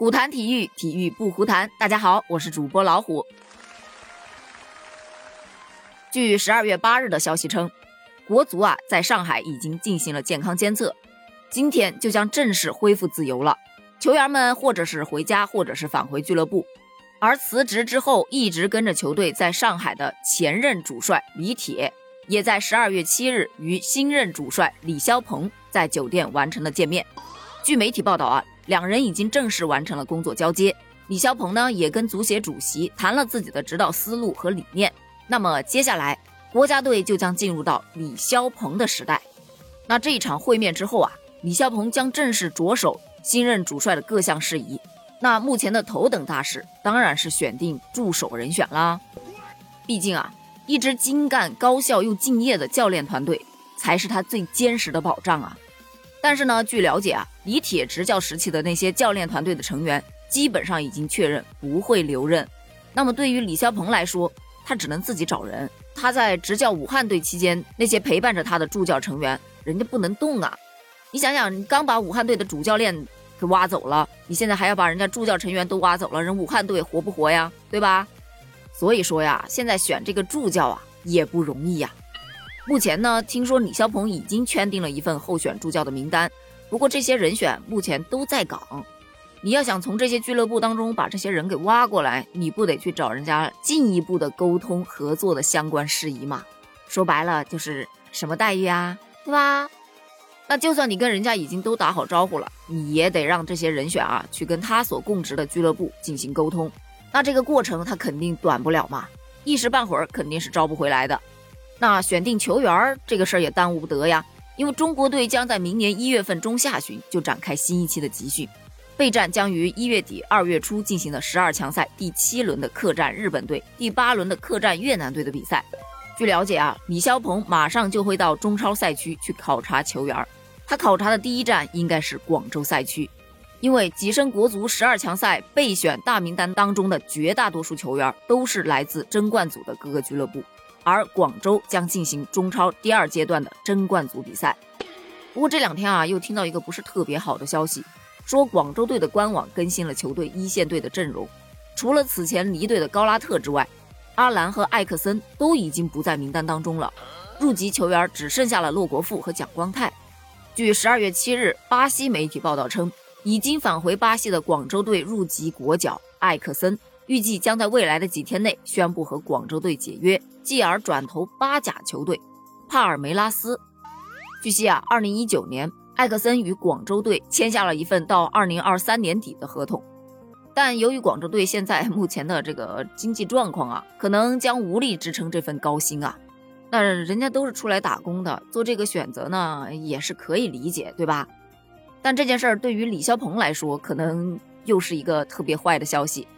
虎谈体育，体育不胡谈。大家好，我是主播老虎。据十二月八日的消息称，国足啊在上海已经进行了健康监测，今天就将正式恢复自由了。球员们或者是回家，或者是返回俱乐部。而辞职之后一直跟着球队在上海的前任主帅李铁，也在十二月七日与新任主帅李霄鹏在酒店完成了见面。据媒体报道啊。两人已经正式完成了工作交接，李霄鹏呢也跟足协主席谈了自己的指导思路和理念。那么接下来国家队就将进入到李霄鹏的时代。那这一场会面之后啊，李霄鹏将正式着手新任主帅的各项事宜。那目前的头等大事当然是选定助手人选啦。毕竟啊，一支精干、高效又敬业的教练团队才是他最坚实的保障啊。但是呢，据了解啊，李铁执教时期的那些教练团队的成员基本上已经确认不会留任。那么对于李霄鹏来说，他只能自己找人。他在执教武汉队期间，那些陪伴着他的助教成员，人家不能动啊。你想想，你刚把武汉队的主教练给挖走了，你现在还要把人家助教成员都挖走了，人武汉队活不活呀？对吧？所以说呀，现在选这个助教啊也不容易呀。目前呢，听说李霄鹏已经圈定了一份候选助教的名单，不过这些人选目前都在岗。你要想从这些俱乐部当中把这些人给挖过来，你不得去找人家进一步的沟通合作的相关事宜吗？说白了就是什么待遇啊，对吧？那就算你跟人家已经都打好招呼了，你也得让这些人选啊去跟他所供职的俱乐部进行沟通。那这个过程他肯定短不了嘛，一时半会儿肯定是招不回来的。那选定球员这个事儿也耽误不得呀，因为中国队将在明年一月份中下旬就展开新一期的集训，备战将于一月底二月初进行的十二强赛第七轮的客战日本队、第八轮的客战越南队的比赛。据了解啊，李霄鹏马上就会到中超赛区去考察球员，他考察的第一站应该是广州赛区，因为跻身国足十二强赛备选大名单当中的绝大多数球员都是来自争冠组的各个俱乐部。而广州将进行中超第二阶段的争冠组比赛。不过这两天啊，又听到一个不是特别好的消息，说广州队的官网更新了球队一线队的阵容，除了此前离队的高拉特之外，阿兰和艾克森都已经不在名单当中了。入籍球员只剩下了洛国富和蒋光太。据十二月七日巴西媒体报道称，已经返回巴西的广州队入籍国脚艾克森。预计将在未来的几天内宣布和广州队解约，继而转投巴甲球队帕尔梅拉斯。据悉啊，二零一九年艾克森与广州队签下了一份到二零二三年底的合同，但由于广州队现在目前的这个经济状况啊，可能将无力支撑这份高薪啊。那人家都是出来打工的，做这个选择呢也是可以理解，对吧？但这件事儿对于李霄鹏来说，可能又是一个特别坏的消息。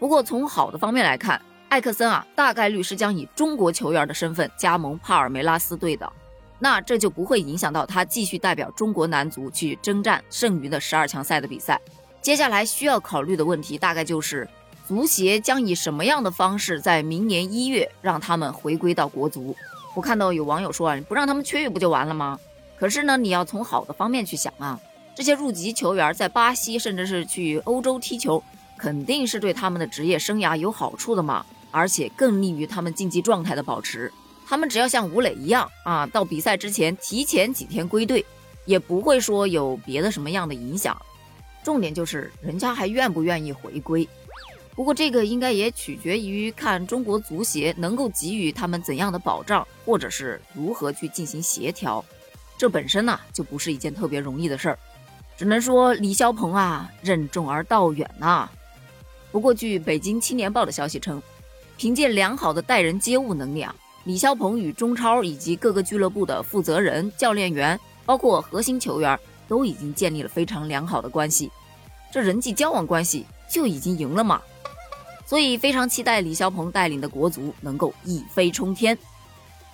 不过从好的方面来看，艾克森啊，大概率是将以中国球员的身份加盟帕尔梅拉斯队的，那这就不会影响到他继续代表中国男足去征战剩余的十二强赛的比赛。接下来需要考虑的问题大概就是，足协将以什么样的方式在明年一月让他们回归到国足？我看到有网友说啊，你不让他们缺域不就完了吗？可是呢，你要从好的方面去想啊，这些入籍球员在巴西甚至是去欧洲踢球。肯定是对他们的职业生涯有好处的嘛，而且更利于他们竞技状态的保持。他们只要像吴磊一样啊，到比赛之前提前几天归队，也不会说有别的什么样的影响。重点就是人家还愿不愿意回归。不过这个应该也取决于看中国足协能够给予他们怎样的保障，或者是如何去进行协调。这本身呢就不是一件特别容易的事儿，只能说李霄鹏啊任重而道远呐。不过，据北京青年报的消息称，凭借良好的待人接物能力啊，李霄鹏与中超以及各个俱乐部的负责人、教练员，包括核心球员，都已经建立了非常良好的关系。这人际交往关系就已经赢了嘛？所以非常期待李霄鹏带领的国足能够一飞冲天。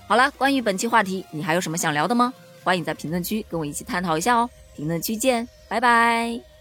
好了，关于本期话题，你还有什么想聊的吗？欢迎在评论区跟我一起探讨一下哦。评论区见，拜拜。